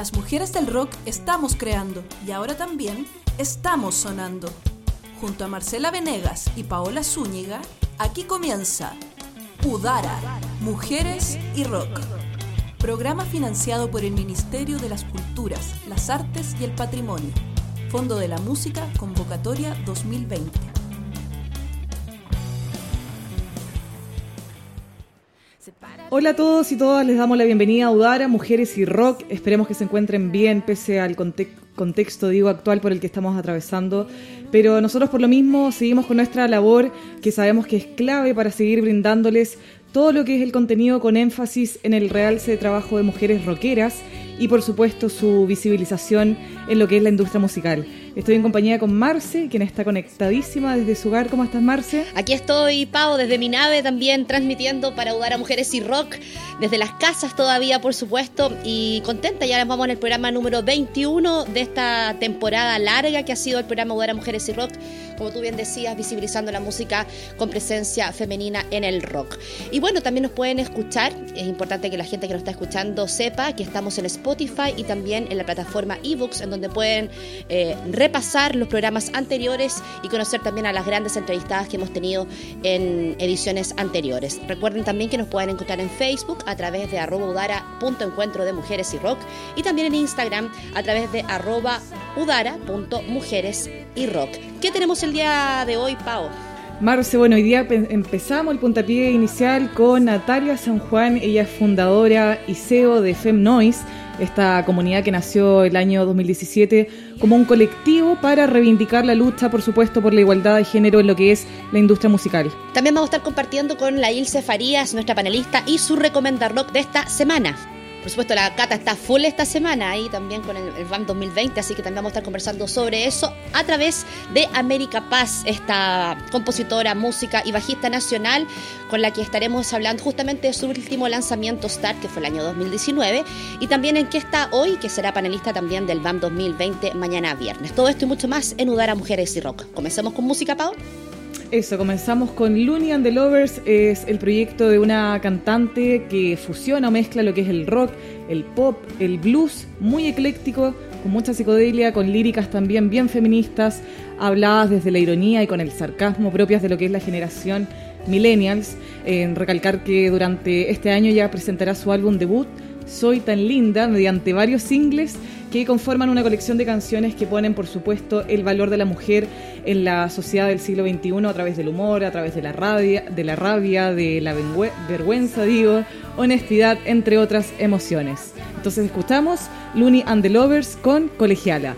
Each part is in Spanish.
Las mujeres del rock estamos creando y ahora también estamos sonando. Junto a Marcela Venegas y Paola Zúñiga, aquí comienza Udara, Mujeres y Rock. Programa financiado por el Ministerio de las Culturas, las Artes y el Patrimonio. Fondo de la Música, Convocatoria 2020. Hola a todos y todas, les damos la bienvenida a Udara, Mujeres y Rock. Esperemos que se encuentren bien pese al contexto digo, actual por el que estamos atravesando. Pero nosotros por lo mismo seguimos con nuestra labor que sabemos que es clave para seguir brindándoles todo lo que es el contenido con énfasis en el realce de trabajo de mujeres rockeras y por supuesto su visibilización en lo que es la industria musical. Estoy en compañía con Marce, quien está conectadísima desde su hogar. ¿Cómo estás, Marce? Aquí estoy, Pau, desde mi nave también transmitiendo para ayudar a mujeres y rock, desde las casas todavía, por supuesto, y contenta. Ya vamos en el programa número 21 de esta temporada larga que ha sido el programa Ayudar a Mujeres y Rock, como tú bien decías, visibilizando la música con presencia femenina en el rock. Y bueno, también nos pueden escuchar. Es importante que la gente que nos está escuchando sepa que estamos en Spotify y también en la plataforma eBooks, en donde pueden eh, repasar los programas anteriores y conocer también a las grandes entrevistadas que hemos tenido en ediciones anteriores. Recuerden también que nos pueden encontrar en Facebook a través de arroba de mujeres y rock y también en Instagram a través de arroba udara.mujeres y rock. ¿Qué tenemos el día de hoy, Pau? Marce, bueno, hoy día empezamos el puntapié inicial con Natalia San Juan, ella es fundadora y CEO de FemNoise esta comunidad que nació el año 2017 como un colectivo para reivindicar la lucha, por supuesto, por la igualdad de género en lo que es la industria musical. También vamos a estar compartiendo con la Ilse Farías, nuestra panelista, y su recomendar rock de esta semana. Por supuesto, la Cata está full esta semana ahí también con el, el 2020, así que también vamos a estar conversando sobre eso a través de América Paz, esta compositora, música y bajista nacional con la que estaremos hablando justamente de su último lanzamiento Start, que fue el año 2019, y también en qué está hoy, que será panelista también del BAM 2020 mañana viernes. Todo esto y mucho más en Udara Mujeres y Rock. Comencemos con música, Pau. Eso, comenzamos con Looney and the Lovers, es el proyecto de una cantante que fusiona o mezcla lo que es el rock, el pop, el blues, muy ecléctico, con mucha psicodelia, con líricas también bien feministas, habladas desde la ironía y con el sarcasmo propias de lo que es la generación millennials. En recalcar que durante este año ya presentará su álbum debut, Soy tan linda, mediante varios singles que conforman una colección de canciones que ponen, por supuesto, el valor de la mujer en la sociedad del siglo XXI a través del humor, a través de la rabia, de la, rabia, de la vergüenza, digo, honestidad, entre otras emociones. Entonces escuchamos Looney and the Lovers con Colegiala.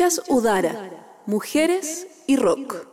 Escuchas Udara, Mujeres y Rock.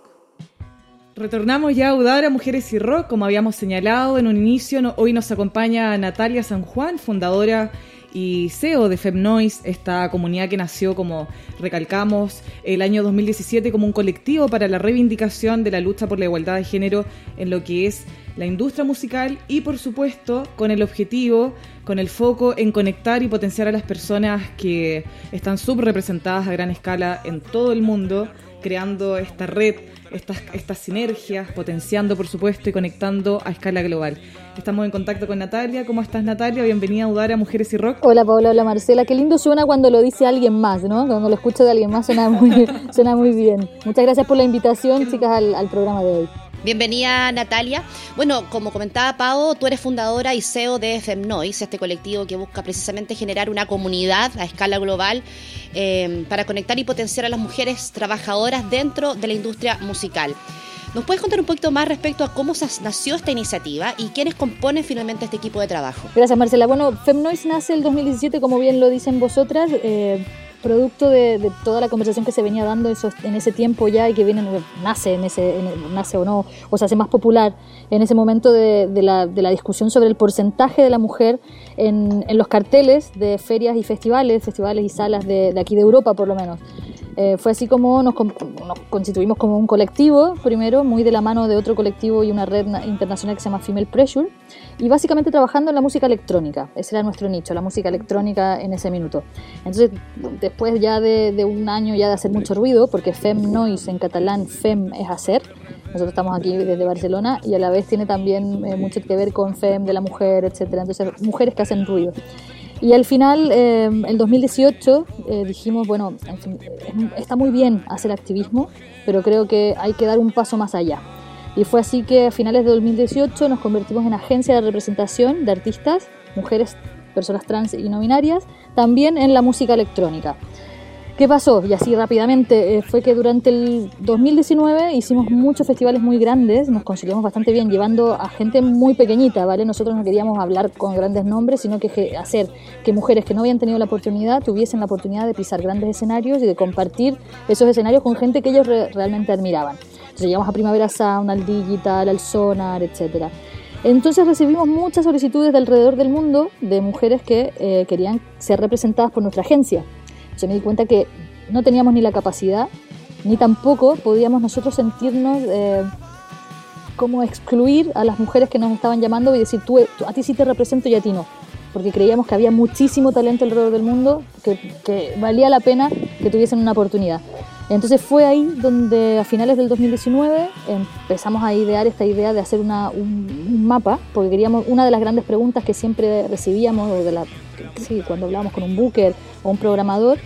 Retornamos ya a Udara, Mujeres y Rock, como habíamos señalado en un inicio. hoy nos acompaña Natalia San Juan, fundadora y CEO de FemNoise, esta comunidad que nació, como recalcamos, el año 2017 como un colectivo para la reivindicación de la lucha por la igualdad de género en lo que es la industria musical y, por supuesto, con el objetivo, con el foco en conectar y potenciar a las personas que están subrepresentadas a gran escala en todo el mundo, creando esta red estas, estas sinergias, potenciando por supuesto y conectando a escala global. Estamos en contacto con Natalia. ¿Cómo estás Natalia? Bienvenida a Udara Mujeres y Rock. Hola Paola, hola Marcela. Qué lindo suena cuando lo dice alguien más, ¿no? Cuando lo escucho de alguien más suena muy, suena muy bien. Muchas gracias por la invitación, chicas, al, al programa de hoy. Bienvenida Natalia. Bueno, como comentaba Pau, tú eres fundadora y CEO de FemNoise, este colectivo que busca precisamente generar una comunidad a escala global eh, para conectar y potenciar a las mujeres trabajadoras dentro de la industria musical. ¿Nos puedes contar un poquito más respecto a cómo nació esta iniciativa y quiénes componen finalmente este equipo de trabajo? Gracias Marcela. Bueno, FemNoise nace el 2017, como bien lo dicen vosotras, eh, producto de, de toda la conversación que se venía dando en ese tiempo ya y que viene, nace, en ese, en- nace o no, o se hace más popular en ese momento de, de la, de la discusión sobre el porcentaje de la mujer en, en los carteles de ferias y festivales, festivales y salas de aquí de Europa por lo menos. Eh, fue así como nos, nos constituimos como un colectivo, primero, muy de la mano de otro colectivo y una red na- internacional que se llama Female Pressure, y básicamente trabajando en la música electrónica. Ese era nuestro nicho, la música electrónica en ese minuto. Entonces, después ya de, de un año ya de hacer mucho ruido, porque Fem Noise en catalán, Fem es hacer, nosotros estamos aquí desde Barcelona y a la vez tiene también eh, mucho que ver con Fem de la mujer, etcétera. Entonces, mujeres que hacen ruido. Y al final, eh, el 2018, eh, dijimos, bueno, en fin, eh, está muy bien hacer activismo, pero creo que hay que dar un paso más allá. Y fue así que a finales de 2018 nos convertimos en agencia de representación de artistas, mujeres, personas trans y no binarias, también en la música electrónica. ¿Qué pasó? Y así rápidamente, eh, fue que durante el 2019 hicimos muchos festivales muy grandes, nos conseguimos bastante bien, llevando a gente muy pequeñita, ¿vale? Nosotros no queríamos hablar con grandes nombres, sino que hacer que mujeres que no habían tenido la oportunidad tuviesen la oportunidad de pisar grandes escenarios y de compartir esos escenarios con gente que ellos re- realmente admiraban. Entonces llegamos a Primavera Sound, al Digital, al Sonar, etcétera. Entonces recibimos muchas solicitudes de alrededor del mundo de mujeres que eh, querían ser representadas por nuestra agencia. Yo me di cuenta que no teníamos ni la capacidad, ni tampoco podíamos nosotros sentirnos eh, como excluir a las mujeres que nos estaban llamando y decir, tú, a ti sí te represento y a ti no. Porque creíamos que había muchísimo talento alrededor del mundo, que, que valía la pena que tuviesen una oportunidad. Entonces fue ahí donde a finales del 2019 empezamos a idear esta idea de hacer una, un, mapa, porque queríamos, una de las grandes preguntas que siempre recibíamos, o de la, sí, cuando hablábamos con un booker o un programador,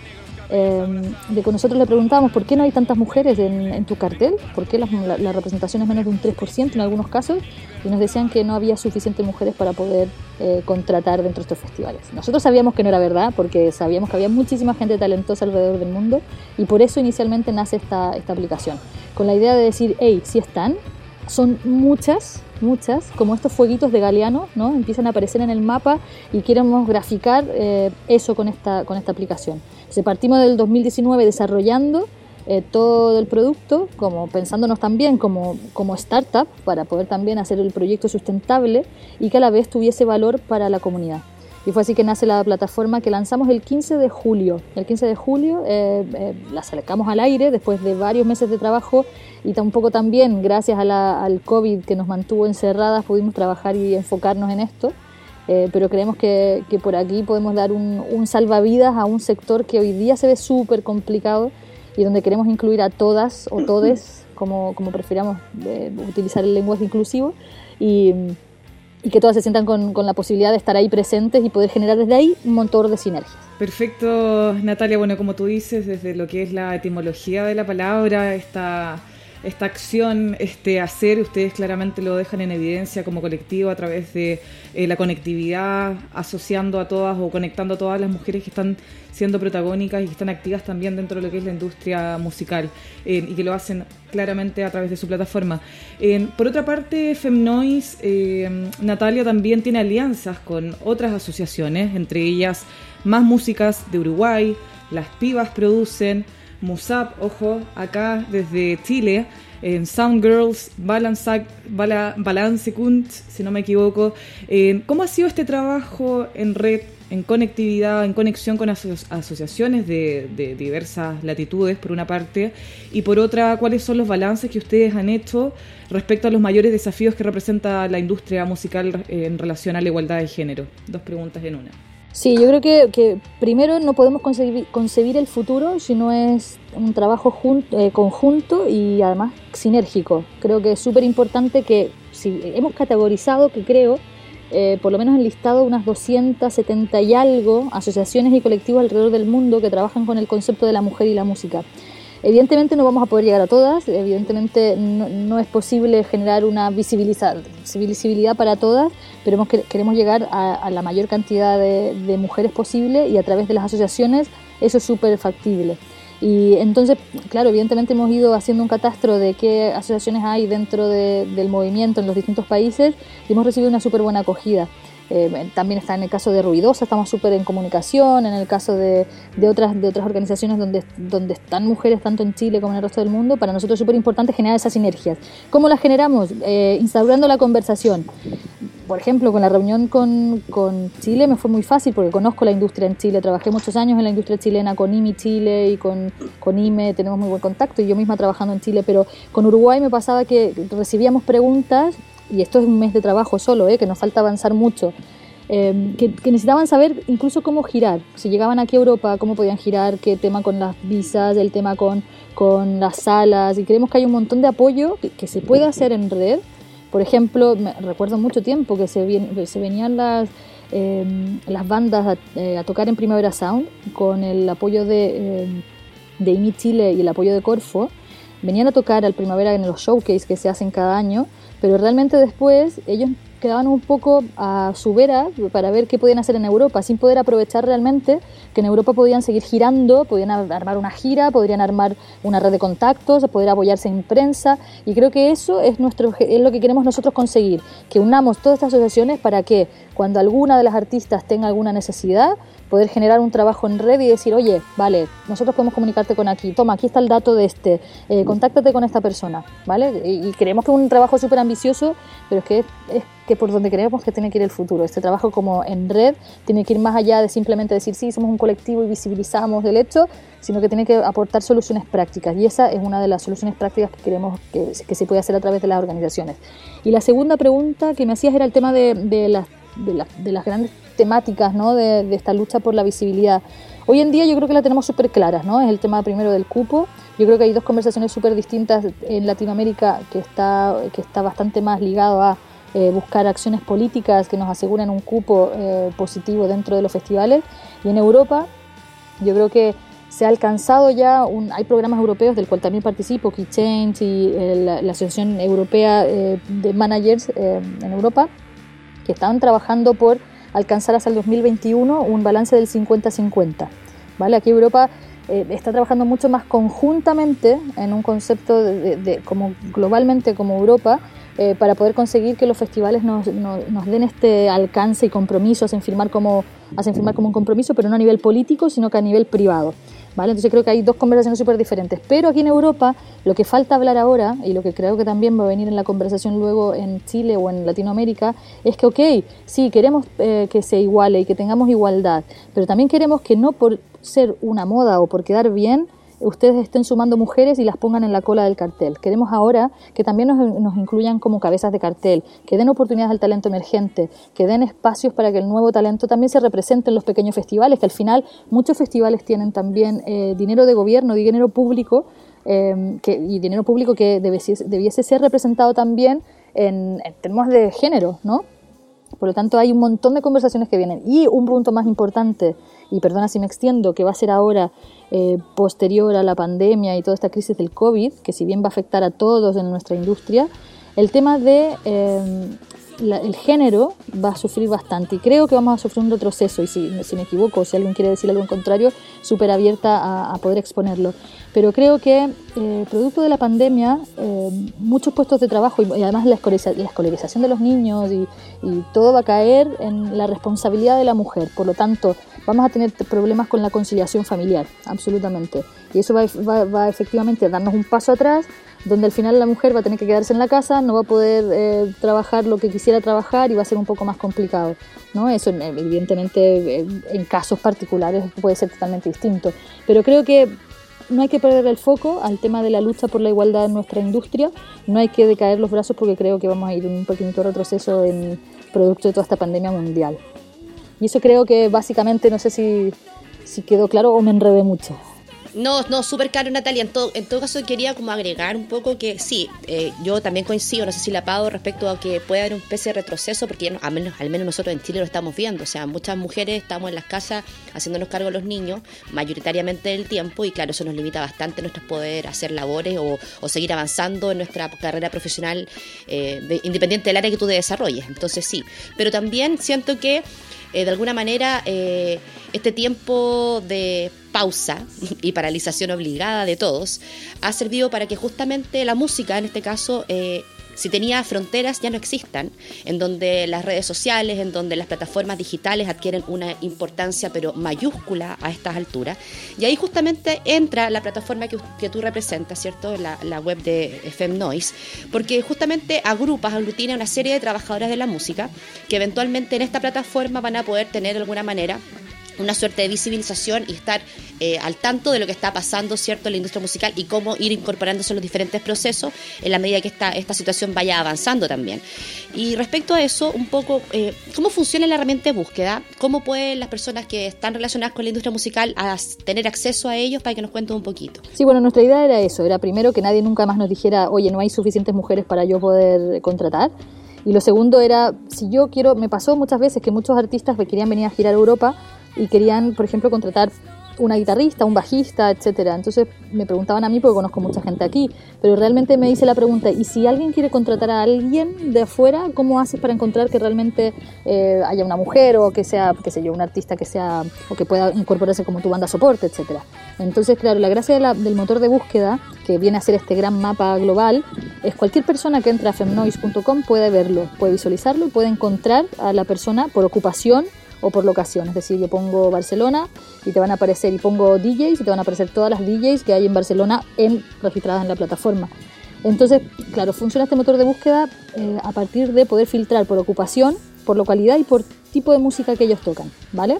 Em, de que nosotros le preguntábamos por qué no hay tantas mujeres en, tu cartel, por qué la, representación es menos de un 3% en algunos casos, y nos decían que no había suficientes mujeres para poder eh, contratar dentro de estos festivales. Nosotros sabíamos que no era verdad, porque sabíamos que había muchísima gente talentosa alrededor del mundo, y por eso inicialmente nace esta, esta aplicación, con la idea de decir, hey, si están, son muchas, muchas, como estos fueguitos de Galeano, ¿no? empiezan a aparecer en el mapa y queremos graficar eh, eso con esta, con esta aplicación. Se partimos del 2019 desarrollando eh, todo el producto, como pensándonos también como, como startup para poder también hacer el proyecto sustentable y que a la vez tuviese valor para la comunidad. Y fue así que nace la plataforma que lanzamos el 15 de julio. El 15 de julio eh, eh, la sacamos al aire después de varios meses de trabajo y un poco también gracias al COVID que nos mantuvo encerradas pudimos trabajar y enfocarnos en esto. Eh, pero creemos que, que, por aquí podemos dar un, un, salvavidas a un sector que hoy día se ve súper complicado y donde queremos incluir a todas o todes, como, como prefiramos eh, utilizar el lenguaje inclusivo, y, y que todas se sientan con, con, la posibilidad de estar ahí presentes y poder generar desde ahí un montón de sinergias. Perfecto, Natalia. Bueno, como tú dices, desde lo que es la etimología de la palabra, esta esta acción, este hacer, ustedes claramente lo dejan en evidencia como colectivo a través de eh, la conectividad, asociando a todas o conectando a todas las mujeres que están siendo protagónicas y que están activas también dentro de lo que es la industria musical eh, y que lo hacen claramente a través de su plataforma. Eh, por otra parte, Femnoise, Natalia también tiene alianzas con otras asociaciones, entre ellas Más Músicas de Uruguay, Las Pibas producen, Musab, ojo, acá desde Chile, en Sound Girls, Balance, Balance si no me equivoco. ¿Cómo ha sido este trabajo en red, en conectividad, en conexión con asociaciones de, diversas latitudes, por una parte, y por otra, cuáles son los balances que ustedes han hecho respecto a los mayores desafíos que representa la industria musical en relación a la igualdad de género? Dos preguntas en una. Sí, yo creo que, que primero no podemos concebir, concebir, el futuro si no es un trabajo eh, conjunto y además sinérgico. Creo que es súper importante que si hemos categorizado, que creo, eh, por lo menos enlistado unas 270 y algo asociaciones y colectivos alrededor del mundo que trabajan con el concepto de la mujer y la música. Evidentemente no vamos a poder llegar a todas, evidentemente no, es posible generar una visibilidad para todas, pero queremos llegar a, la mayor cantidad de, mujeres posible y a través de las asociaciones eso es súper factible. Y entonces, claro, evidentemente hemos ido haciendo un catastro de qué asociaciones hay dentro del movimiento en los distintos países y hemos recibido una súper buena acogida. Eh, también está en el caso de Ruidosa, estamos súper en comunicación, en el caso de, de, otras, de otras organizaciones donde, donde están mujeres tanto en Chile como en el resto del mundo, para nosotros es súper importante generar esas sinergias. ¿Cómo las generamos? Eh, instaurando la conversación. Por ejemplo, con la reunión con, con, Chile me fue muy fácil porque conozco la industria en Chile, trabajé muchos años en la industria chilena con IMI Chile y con, con IME, tenemos muy buen contacto y yo misma trabajando en Chile, pero con Uruguay me pasaba que recibíamos preguntas y esto es un mes de trabajo solo, ¿eh? que nos falta avanzar mucho, eh, que, necesitaban saber incluso cómo girar. Si llegaban aquí a Europa, cómo podían girar, qué tema con las visas, el tema con, con las salas. Y creemos que hay un montón de apoyo que, se puede hacer en red. Por ejemplo, me recuerdo mucho tiempo que se, se venían las, eh, las bandas a, tocar en Primavera Sound con el apoyo de, de IMI Chile y el apoyo de Corfo. Venían a tocar al Primavera en los showcase que se hacen cada año pero realmente después ellos quedaban un poco a su vera para ver qué podían hacer en Europa, sin poder aprovechar realmente que en Europa podían seguir girando, podían armar una gira, podrían armar una red de contactos, poder apoyarse en prensa, y creo que eso es, nuestro, es lo que queremos nosotros conseguir, que unamos todas estas asociaciones para que cuando alguna de las artistas tenga alguna necesidad, poder generar un trabajo en red y decir, oye, vale, nosotros podemos comunicarte con aquí, toma, aquí está el dato de este, eh, contáctate con esta persona, ¿vale? Y, creemos que es un trabajo súper ambicioso, pero es que es, que por donde creemos que tiene que ir el futuro. Este trabajo como en red tiene que ir más allá de simplemente decir, sí, somos un colectivo y visibilizamos el hecho, sino que tiene que aportar soluciones prácticas. Y esa es una de las soluciones prácticas que queremos que, que se puede hacer a través de las organizaciones. Y la segunda pregunta que me hacías era el tema de, de las de, de, las grandes temáticas ¿no? de, esta lucha por la visibilidad. Hoy en día yo creo que la tenemos súper claras, ¿no? Es el tema primero del cupo. Yo creo que hay dos conversaciones súper distintas en Latinoamérica que está, que está bastante más ligado a eh, buscar acciones políticas que nos aseguren un cupo eh, positivo dentro de los festivales. Y en Europa, yo creo que se ha alcanzado ya, un, hay programas europeos del cual también participo, Key Change y eh, la, Asociación Europea de Managers en Europa, que están trabajando por alcanzar hasta el 2021 un balance del 50-50. ¿vale? Aquí Europa está trabajando mucho más conjuntamente en un concepto de, como globalmente como Europa eh, para poder conseguir que los festivales nos, nos, den este alcance y compromiso, hacen firmar, como, hacen firmar como un compromiso, pero no a nivel político, sino que a nivel privado. ¿Vale? Entonces creo que hay dos conversaciones súper diferentes. Pero aquí en Europa lo que falta hablar ahora, y lo que creo que también va a venir en la conversación luego en Chile o en Latinoamérica, es que, ok, sí, queremos eh, que se iguale y que tengamos igualdad, pero también queremos que no por ser una moda o por quedar bien, ustedes estén sumando mujeres y las pongan en la cola del cartel. Queremos ahora que también nos, incluyan como cabezas de cartel, que den oportunidades al talento emergente, que den espacios para que el nuevo talento también se represente en los pequeños festivales, que al final muchos festivales tienen también eh, dinero de gobierno, dinero público, eh, que, y dinero público que debiese, ser representado también en, en términos de género, ¿no? Por lo tanto, hay un montón de conversaciones que vienen. Y un punto más importante, y perdona si me extiendo, que va a ser ahora eh, posterior a la pandemia y toda esta crisis del COVID, que si bien va a afectar a todos en nuestra industria, el tema de eh, el género va a sufrir bastante y creo que vamos a sufrir un retroceso y si, si me equivoco, si alguien quiere decir algo en contrario, súper abierta a, poder exponerlo. Pero creo que eh, producto de la pandemia, eh, muchos puestos de trabajo y, además la, escolarización de los niños y, todo va a caer en la responsabilidad de la mujer. Por lo tanto, vamos a tener problemas con la conciliación familiar, absolutamente. Y eso va, va, va efectivamente a darnos un paso atrás donde al final la mujer va a tener que quedarse en la casa, no va a poder eh, trabajar lo que quisiera trabajar y va a ser un poco más complicado. ¿no? Eso evidentemente eh, en casos particulares puede ser totalmente distinto. Pero creo que no hay que perder el foco al tema de la lucha por la igualdad en nuestra industria, no hay que decaer los brazos porque creo que vamos a ir en un pequeñito retroceso en producto de toda esta pandemia mundial. Y eso creo que básicamente, no sé si, si quedó claro o me enredé mucho. No, no, súper caro, Natalia. En todo, en todo caso, quería como agregar un poco que sí, eh, yo también coincido, no sé si la pago respecto a que puede haber un especie de retroceso, porque ya al, menos, al menos nosotros en Chile lo estamos viendo. O sea, muchas mujeres estamos en las casas haciéndonos cargo de los niños, mayoritariamente del tiempo, y claro, eso nos limita bastante nuestro poder hacer labores o, seguir avanzando en nuestra carrera profesional, eh, independiente del área que tú desarrolles. Entonces, sí. Pero también siento que eh, de alguna manera eh, este tiempo de pausa y paralización obligada de todos ha servido para que justamente la música, en este caso, eh, si tenía fronteras ya no existan, en donde las redes sociales, en donde las plataformas digitales adquieren una importancia pero mayúscula a estas alturas. Y ahí justamente entra la plataforma que, que tú representas, ¿cierto? La, web de FM Noise, porque justamente agrupas, aglutina una serie de trabajadoras de la música que eventualmente en esta plataforma van a poder tener de alguna manera una suerte de visibilización y estar eh, al tanto de lo que está pasando, ¿cierto?, en la industria musical y cómo ir incorporándose en los diferentes procesos en la medida que esta, esta situación vaya avanzando también. Y respecto a eso, un poco, eh, ¿cómo funciona la herramienta de búsqueda? ¿Cómo pueden las personas que están relacionadas con la industria musical tener acceso a ellos para que nos cuenten un poquito? Sí, bueno, nuestra idea era eso, era primero que nadie nunca más nos dijera, oye, no hay suficientes mujeres para yo poder contratar. Y lo segundo era, si yo quiero, me pasó muchas veces que muchos artistas me querían venir a girar a Europa y querían, por ejemplo, contratar una guitarrista, un bajista, etcétera. Entonces me preguntaban a mí porque conozco mucha gente aquí, pero realmente me hice la pregunta, ¿y si alguien quiere contratar a alguien de afuera, cómo haces para encontrar que realmente eh, haya una mujer o que sea, qué sé yo, un artista que sea o que pueda incorporarse como tu banda soporte, etcétera? Entonces, claro, la gracia del motor de búsqueda que viene a ser este gran mapa global es cualquier persona que entra a femnoise.com puede verlo, puede visualizarlo y puede encontrar a la persona por ocupación o por locación. Es decir, yo pongo Barcelona y te van a aparecer, y pongo DJs y te van a aparecer todas las DJs que hay en Barcelona registradas en la plataforma. Entonces, claro, funciona este motor de búsqueda eh, a partir de poder filtrar por ocupación, por localidad y por tipo de música que ellos tocan, ¿vale?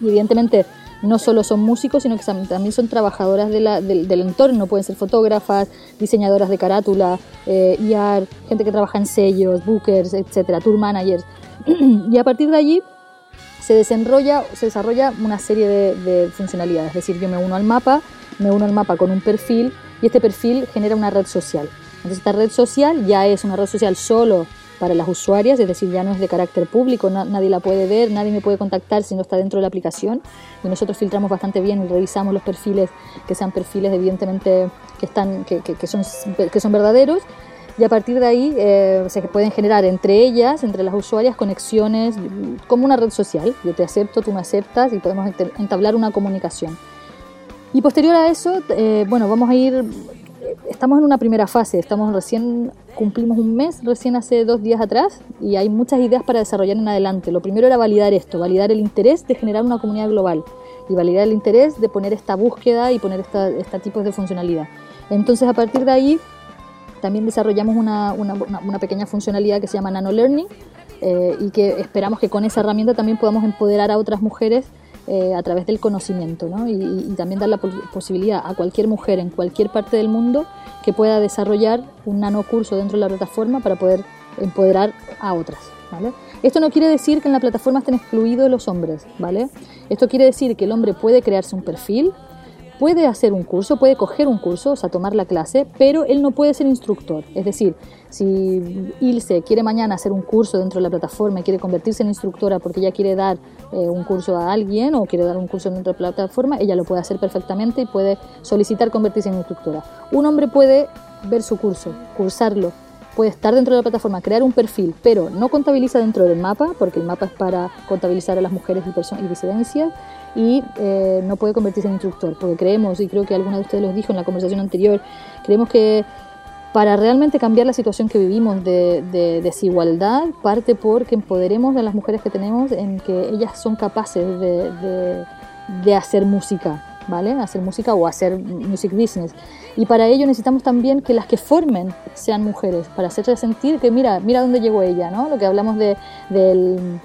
Y evidentemente no solo son músicos, sino que también son trabajadoras del, entorno, pueden ser fotógrafas, diseñadoras de carátula, eh, IAR, gente que trabaja en sellos, bookers, etcétera, tour managers. y a partir de allí se desarrolla una serie de, funcionalidades. Es decir, yo me uno al mapa me uno al mapa con un perfil y este perfil genera una red social. Entonces esta red social ya es una red social solo para las usuarias, es decir, ya no es de carácter público, nadie la puede ver, nadie me puede contactar si no está dentro de la aplicación. Y nosotros filtramos bastante bien y revisamos los perfiles que sean perfiles evidentemente que, están, que, son, que son verdaderos. Y a partir de ahí eh, se pueden generar entre ellas, entre las usuarias, conexiones como una red social. Yo te acepto, tú me aceptas y podemos entablar una comunicación. Y posterior a eso, eh, bueno, vamos a ir estamos en una primera fase, estamos recién, cumplimos un mes recién hace dos días atrás y hay muchas ideas para desarrollar en adelante. Lo primero era validar esto, validar el interés de generar una comunidad global y validar el interés de poner esta búsqueda y poner este esta tipos de funcionalidad. Entonces a partir de ahí también desarrollamos una, una, pequeña funcionalidad que se llama Nano Learning eh, y que esperamos que con esa herramienta también podamos empoderar a otras mujeres eh, a través del conocimiento ¿no? y, también dar la posibilidad a cualquier mujer en cualquier parte del mundo que pueda desarrollar un nanocurso dentro de la plataforma para poder empoderar a otras. ¿vale? Esto no quiere decir que en la plataforma estén excluidos los hombres, ¿vale? Esto quiere decir que el hombre puede crearse un perfil, puede hacer un curso, puede coger un curso, o sea, tomar la clase, pero él no puede ser instructor. Es decir, si Ilse quiere mañana hacer un curso dentro de la plataforma y quiere convertirse en instructora porque ella quiere dar eh, un curso a alguien o quiere dar un curso dentro de la plataforma, ella lo puede hacer perfectamente y puede solicitar convertirse en instructora. Un hombre puede ver su curso, cursarlo, puede estar dentro de la plataforma, crear un perfil, pero no contabiliza dentro del mapa, porque el mapa es para contabilizar a las mujeres y, y disidencias, y eh, no puede convertirse en instructor, porque creemos, y creo que alguna de ustedes lo dijo en la conversación anterior, creemos que para realmente cambiar la situación que vivimos de, desigualdad, parte porque empoderemos a las mujeres que tenemos en que ellas son capaces de, de hacer música, ¿vale? Hacer música o hacer music business. Y para ello necesitamos también que las que formen sean mujeres, para hacerse sentir que mira, mira dónde llegó ella, ¿no? Lo que hablamos de, del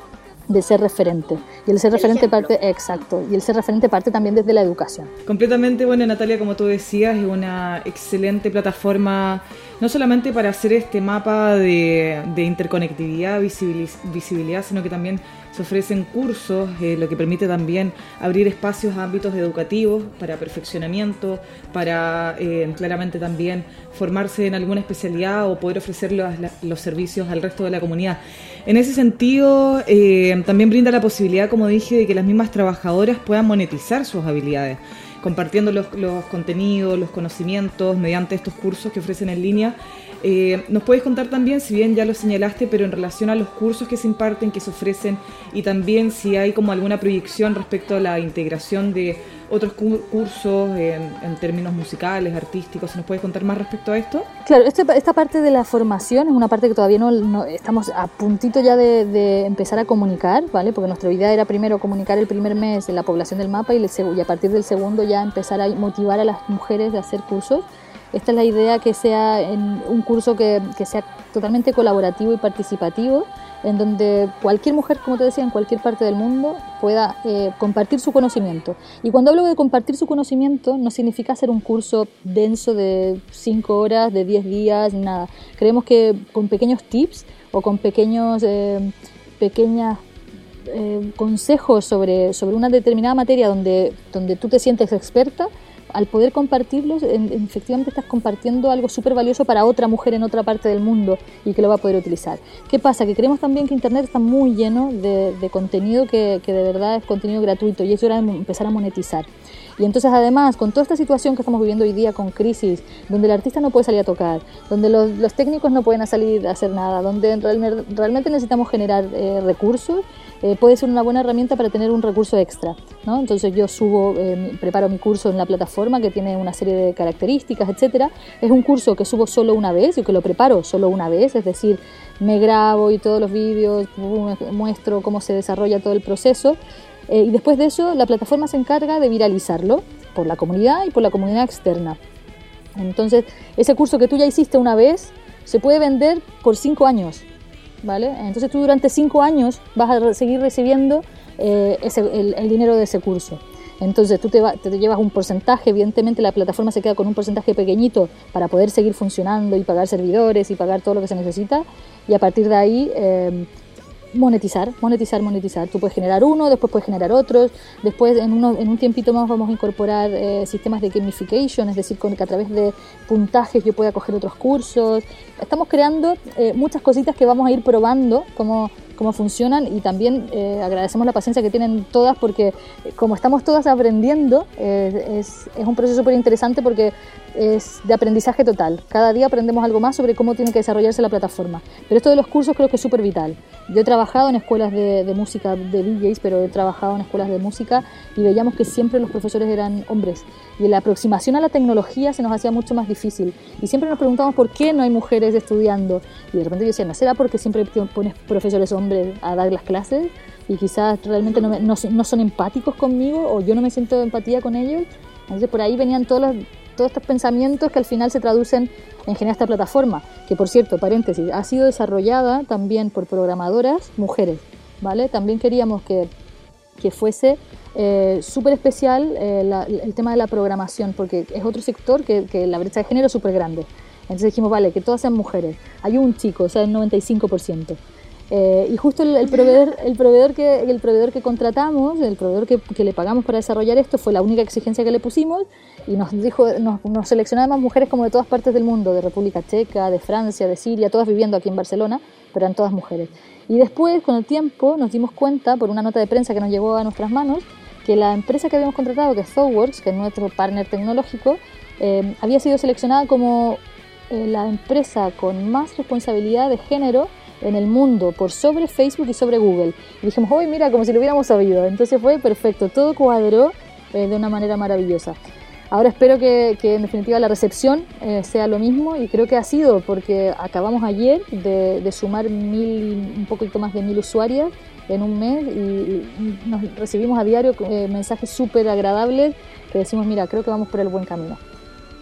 de ser referente. Y el ser referente parte, exacto, y el ser referente parte también desde la educación. Completamente, bueno, Natalia, como tú decías, es una excelente plataforma, no solamente para hacer este mapa de, de interconectividad, visibilidad, sino que también se ofrecen cursos, eh, lo que permite también abrir espacios a ámbitos educativos para perfeccionamiento, para eh, claramente también formarse en alguna especialidad o poder ofrecer los, servicios al resto de la comunidad. En ese sentido, eh, también brinda la posibilidad, como dije, de que las mismas trabajadoras puedan monetizar sus habilidades compartiendo los contenidos, los conocimientos mediante estos cursos que ofrecen en línea eh, ¿Nos puedes contar también, si bien ya lo señalaste, pero en relación a los cursos que se imparten, que se ofrecen, y también si hay como alguna proyección respecto a la integración de otros cursos en, términos musicales, artísticos, ¿nos puedes contar más respecto a esto? Claro, este, esta parte de la formación es una parte que todavía no, estamos a puntito ya de, empezar a comunicar, ¿vale? Porque nuestra idea era primero comunicar el primer mes en la población del mapa y, y a partir del segundo ya empezar a motivar a las mujeres de hacer cursos. Esta es la idea que sea un curso que, que, sea totalmente colaborativo y participativo, en donde cualquier mujer, como te decía, en cualquier parte del mundo pueda eh, compartir su conocimiento. Y cuando hablo de compartir su conocimiento, no significa hacer un curso denso de 5 horas, de 10 días, nada. Creemos que con pequeños tips o con pequeños, eh, pequeñas eh, consejos sobre, sobre una determinada materia donde, donde tú te sientes experta, al poder compartirlos, efectivamente estás compartiendo algo súper valioso para otra mujer en otra parte del mundo y que lo va a poder utilizar. ¿Qué pasa? Que creemos también que Internet está muy lleno de, contenido que, que, de verdad es contenido gratuito y es hora de empezar a monetizar. Y entonces además, con toda esta situación que estamos viviendo hoy día con crisis, donde el artista no puede salir a tocar, donde los, técnicos no pueden salir a hacer nada, donde realmente necesitamos generar eh, recursos, eh, puede ser una buena herramienta para tener un recurso extra. ¿no? Entonces yo subo, eh, preparo mi curso en la plataforma que tiene una serie de características, etcétera. Es un curso que subo solo una vez y que lo preparo solo una vez, es decir, me grabo y todos los vídeos, muestro cómo se desarrolla todo el proceso eh, y después de eso, la plataforma se encarga de viralizarlo por la comunidad y por la comunidad externa. Entonces, ese curso que tú ya hiciste una vez se puede vender por cinco años. ¿vale? Entonces, tú durante cinco años vas a seguir recibiendo eh, el, dinero de ese curso. Entonces tú te, te, llevas un porcentaje, evidentemente la plataforma se queda con un porcentaje pequeñito para poder seguir funcionando y pagar servidores y pagar todo lo que se necesita y a partir de ahí eh, monetizar, monetizar, monetizar. Tú puedes generar uno, después puedes generar otros, después en, uno, en un tiempito más vamos a incorporar eh, sistemas de gamification, es decir, con que a través de puntajes yo pueda coger otros cursos. Estamos creando eh, muchas cositas que vamos a ir probando cómo, cómo funcionan y también eh, agradecemos la paciencia que tienen todas porque como estamos todas aprendiendo, es, es un proceso súper interesante porque es de aprendizaje total. Cada día aprendemos algo más sobre cómo tiene que desarrollarse la plataforma. Pero esto de los cursos creo que es súper vital. Yo he trabajado en escuelas de, música de DJs, pero he trabajado en escuelas de música y veíamos que siempre los profesores eran hombres. Y la aproximación a la tecnología se nos hacía mucho más difícil. Y siempre nos preguntamos por qué no hay mujeres estudiando. Y de repente yo decía, ¿no será porque siempre pones profesores hombres a dar las clases? Y quizás realmente no, no, son empáticos conmigo o yo no me siento de empatía con ellos. Entonces por ahí venían todos los todos estos pensamientos que al final se traducen en generar esta plataforma, que por cierto, paréntesis, ha sido desarrollada también por programadoras mujeres, ¿vale? También queríamos que, que fuese eh, súper especial eh, el tema de la programación, porque es otro sector que, que la brecha de género es súper grande. Entonces dijimos, vale, que todas sean mujeres. Hay un chico, o sea, el 95%. Eh, y justo el, proveedor, el, proveedor que, el proveedor que contratamos, el proveedor que, que, le pagamos para desarrollar esto, fue la única exigencia que le pusimos y nos dijo, nos, nos seleccionó además mujeres como de todas partes del mundo, de República Checa, de Francia, de Siria, todas viviendo aquí en Barcelona, pero eran todas mujeres. Y después, con el tiempo, nos dimos cuenta, por una nota de prensa que nos llegó a nuestras manos, que la empresa que habíamos contratado, que es ThoughtWorks, que es nuestro partner tecnológico, eh, había sido seleccionada como eh, la empresa con más responsabilidad de género en el mundo por sobre Facebook y sobre Google. Y dijimos, hoy mira, como si lo hubiéramos sabido. Entonces fue perfecto, todo cuadró eh, de una manera maravillosa. Ahora espero que, en definitiva la recepción eh, sea lo mismo y creo que ha sido porque acabamos ayer de, sumar mil, un poquito más de mil usuarias en un mes y, nos recibimos a diario eh, mensajes súper agradables que decimos, mira, creo que vamos por el buen camino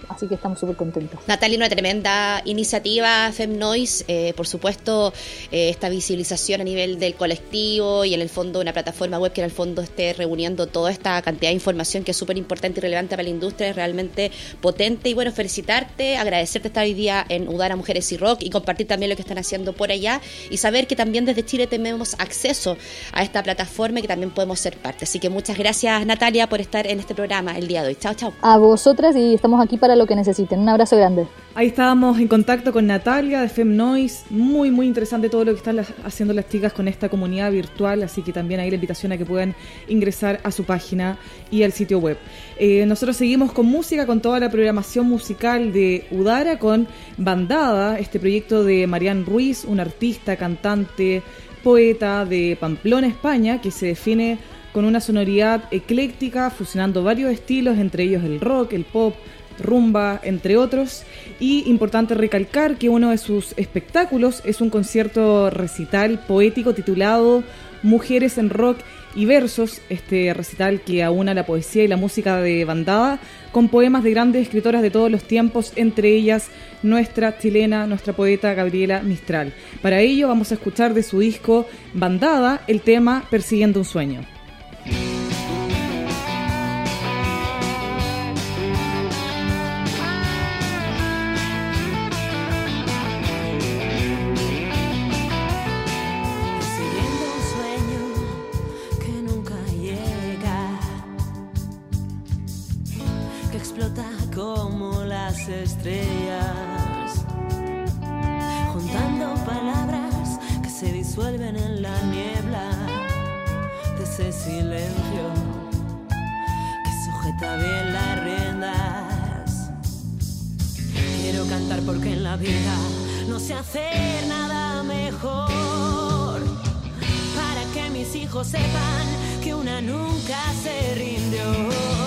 así que estamos súper contentos. Natalia, una tremenda iniciativa FemNoise, eh, por supuesto, eh, esta visibilización a nivel del colectivo y en el fondo una plataforma web que en el fondo esté reuniendo toda esta cantidad de información que es súper importante y relevante para la industria, es realmente potente y bueno, felicitarte, agradecerte estar hoy día en Udara Mujeres y Rock y compartir también lo que están haciendo por allá y saber que también desde Chile tenemos acceso a esta plataforma y que también podemos ser parte. Así que muchas gracias Natalia por estar en este programa el día de hoy. Chao, chao. A vosotras y estamos aquí para lo que necesiten. Un abrazo grande. Ahí estábamos en contacto con Natalia de FemNoise. Muy, muy interesante todo lo que están haciendo las chicas con esta comunidad virtual. Así que también hay la invitación a que puedan ingresar a su página y al sitio web. Eh, nosotros seguimos con música, con toda la programación musical de Udara, con Bandada, este proyecto de Marian Ruiz, una artista, cantante, poeta de Pamplona, España, que se define con una sonoridad ecléctica, fusionando varios estilos, entre ellos el rock, el pop, rumba, entre otros. Y importante recalcar que uno de sus espectáculos es un concierto recital poético titulado Mujeres en Rock y Versos, este recital que aúna la poesía y la música de bandada con poemas de grandes escritoras de todos los tiempos, entre ellas nuestra chilena, nuestra poeta Gabriela Mistral. Para ello vamos a escuchar de su disco Bandada el tema Persiguiendo un sueño. envuelven en la niebla de ese silencio que sujeta bien las riendas. Quiero cantar porque en la vida no sé hacer nada mejor para que mis hijos sepan que una nunca se rindió.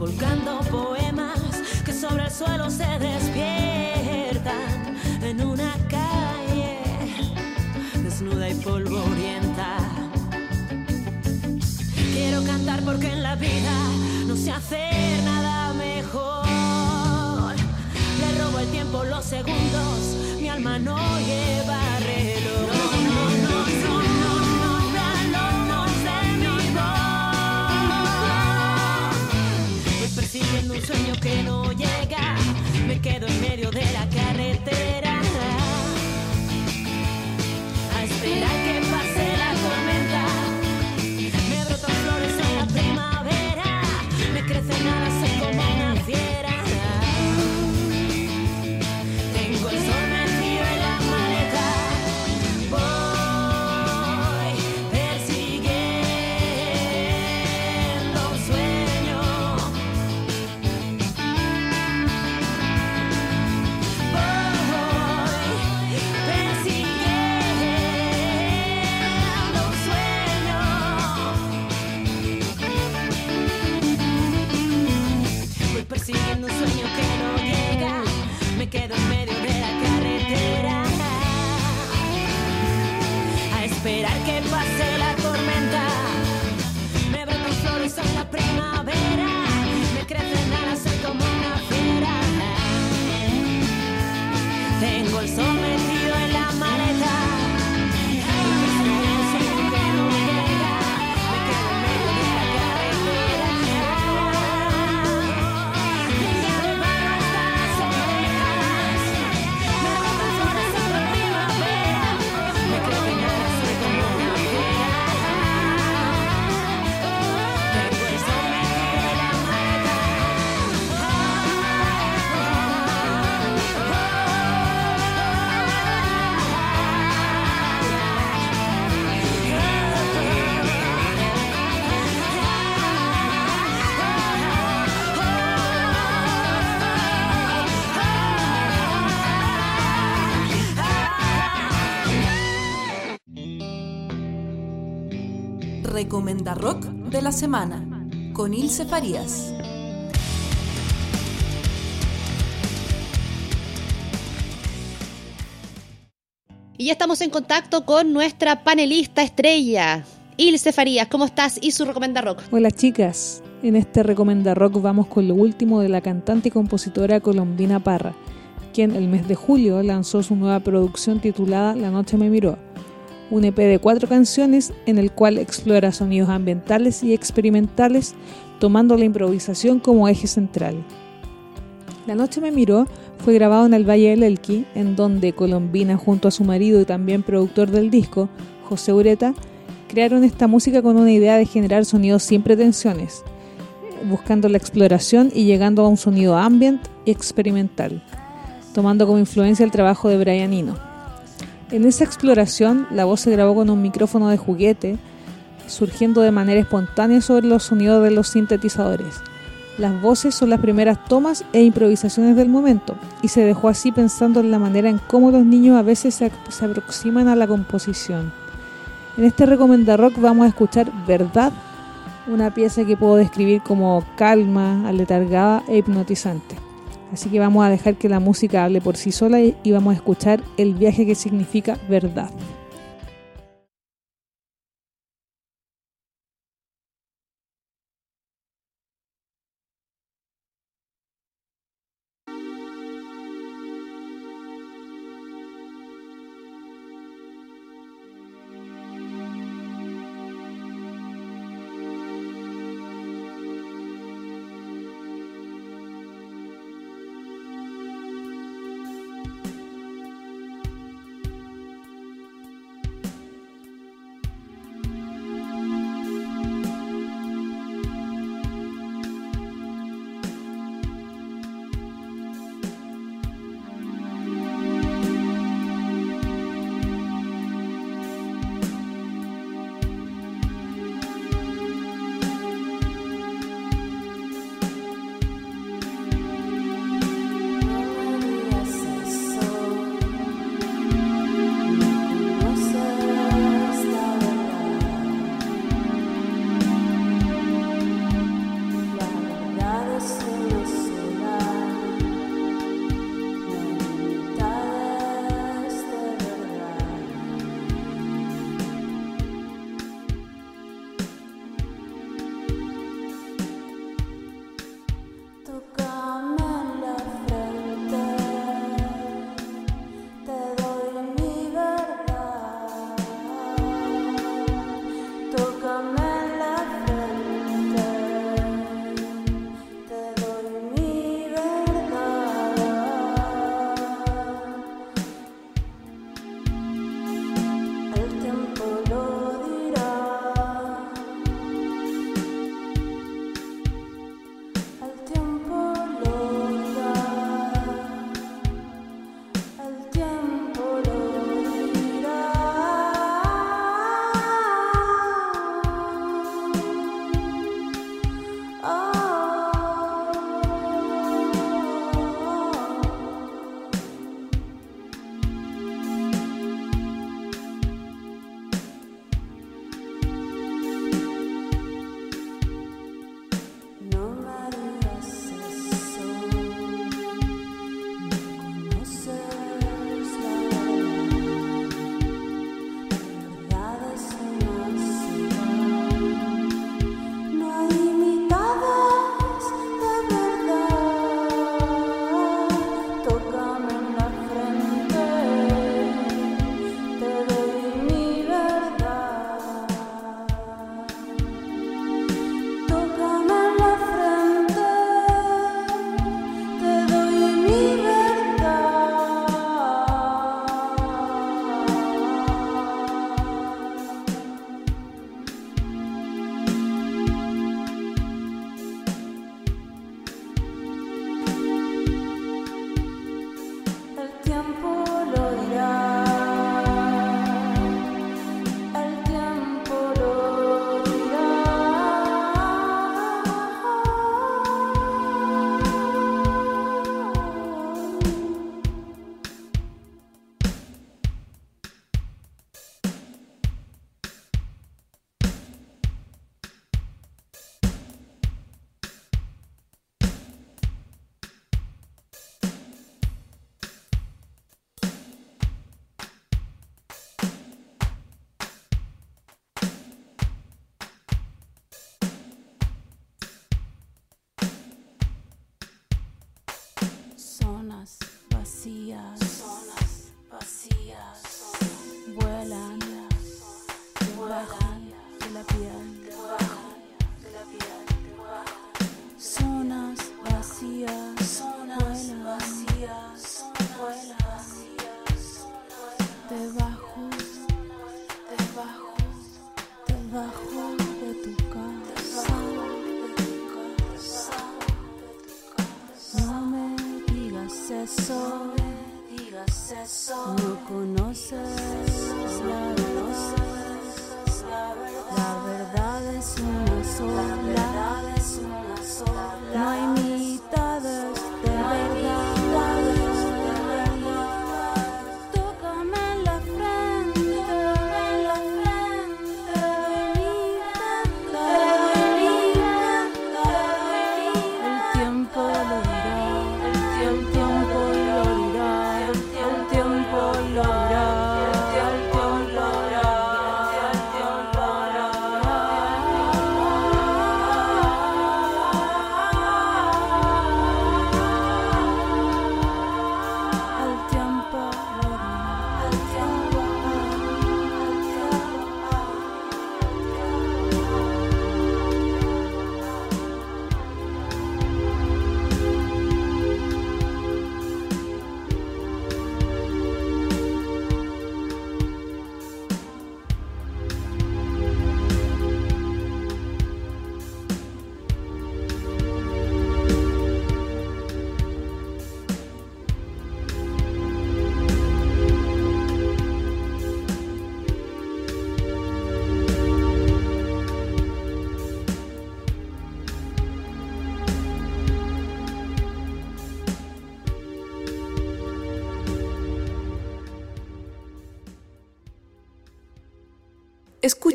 volcando poemas que sobre el suelo se despiertan en una calle desnuda y polvorienta. Quiero cantar porque en la vida no sé hacer nada mejor. Le robo el tiempo, los segundos, mi alma no lleva reloj. La semana con Ilse Farías. Y ya estamos en contacto con nuestra panelista estrella, Ilse Farías. ¿Cómo estás? Y su Recomenda Rock. Hola chicas, en este Recomenda Rock vamos con lo último de la cantante y compositora colombina Parra, quien el mes de julio lanzó su nueva producción titulada La Noche me miró, un EP de cuatro canciones en el cual explora sonidos ambientales y experimentales tomando la improvisación como eje central. La Noche me miró fue grabado en el Valle del Elqui, en donde Colombina junto a su marido y también productor del disco, José Ureta, crearon esta música con una idea de generar sonidos sin pretensiones, buscando la exploración y llegando a un sonido ambient y experimental, tomando como influencia el trabajo de Brian Eno. En esa exploración, la voz se grabó con un micrófono de juguete, surgiendo de manera espontánea sobre los sonidos de los sintetizadores. Las voces son las primeras tomas e improvisaciones del momento, y se dejó así pensando en la manera en cómo los niños a veces se, se aproximan a la composición. En este Recomenda Rock vamos a escuchar Verdad, una pieza que puedo describir como calma, aletargada e hipnotizante. Así que vamos a dejar que la música hable por sí sola y vamos a escuchar el viaje que significa verdad.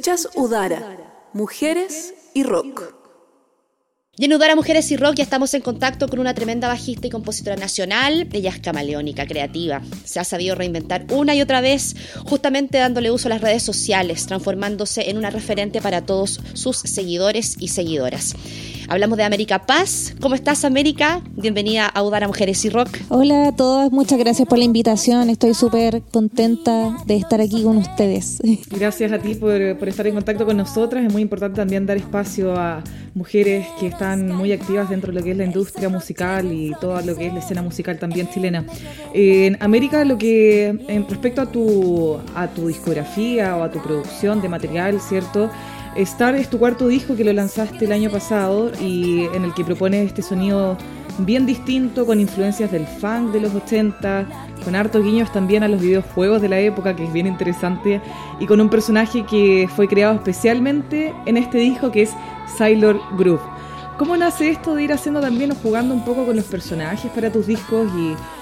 Escuchas Udara, Mujeres y Rock. Y en Udara Mujeres y Rock ya estamos en contacto con una tremenda bajista y compositora nacional. Ella es camaleónica, creativa. Se ha sabido reinventar una y otra vez, justamente dándole uso a las redes sociales, transformándose en una referente para todos sus seguidores y seguidoras. Hablamos de América Paz. ¿Cómo estás, América? Bienvenida a Udara Mujeres y Rock. Hola a todas, muchas gracias por la invitación. Estoy súper contenta de estar aquí con ustedes. Gracias a ti por, por estar en contacto con nosotras. Es muy importante también dar espacio a mujeres que están muy activas dentro de lo que es la industria musical y todo lo que es la escena musical también chilena. En América, lo que en respecto a tu, a tu discografía o a tu producción de material, ¿cierto? Star es tu cuarto disco que lo lanzaste el año pasado y en el que propones este sonido bien distinto con influencias del funk de los 80, con hartos guiños también a los videojuegos de la época, que es bien interesante, y con un personaje que fue creado especialmente en este disco que es Sailor Groove. ¿Cómo nace esto de ir haciendo también o jugando un poco con los personajes para tus discos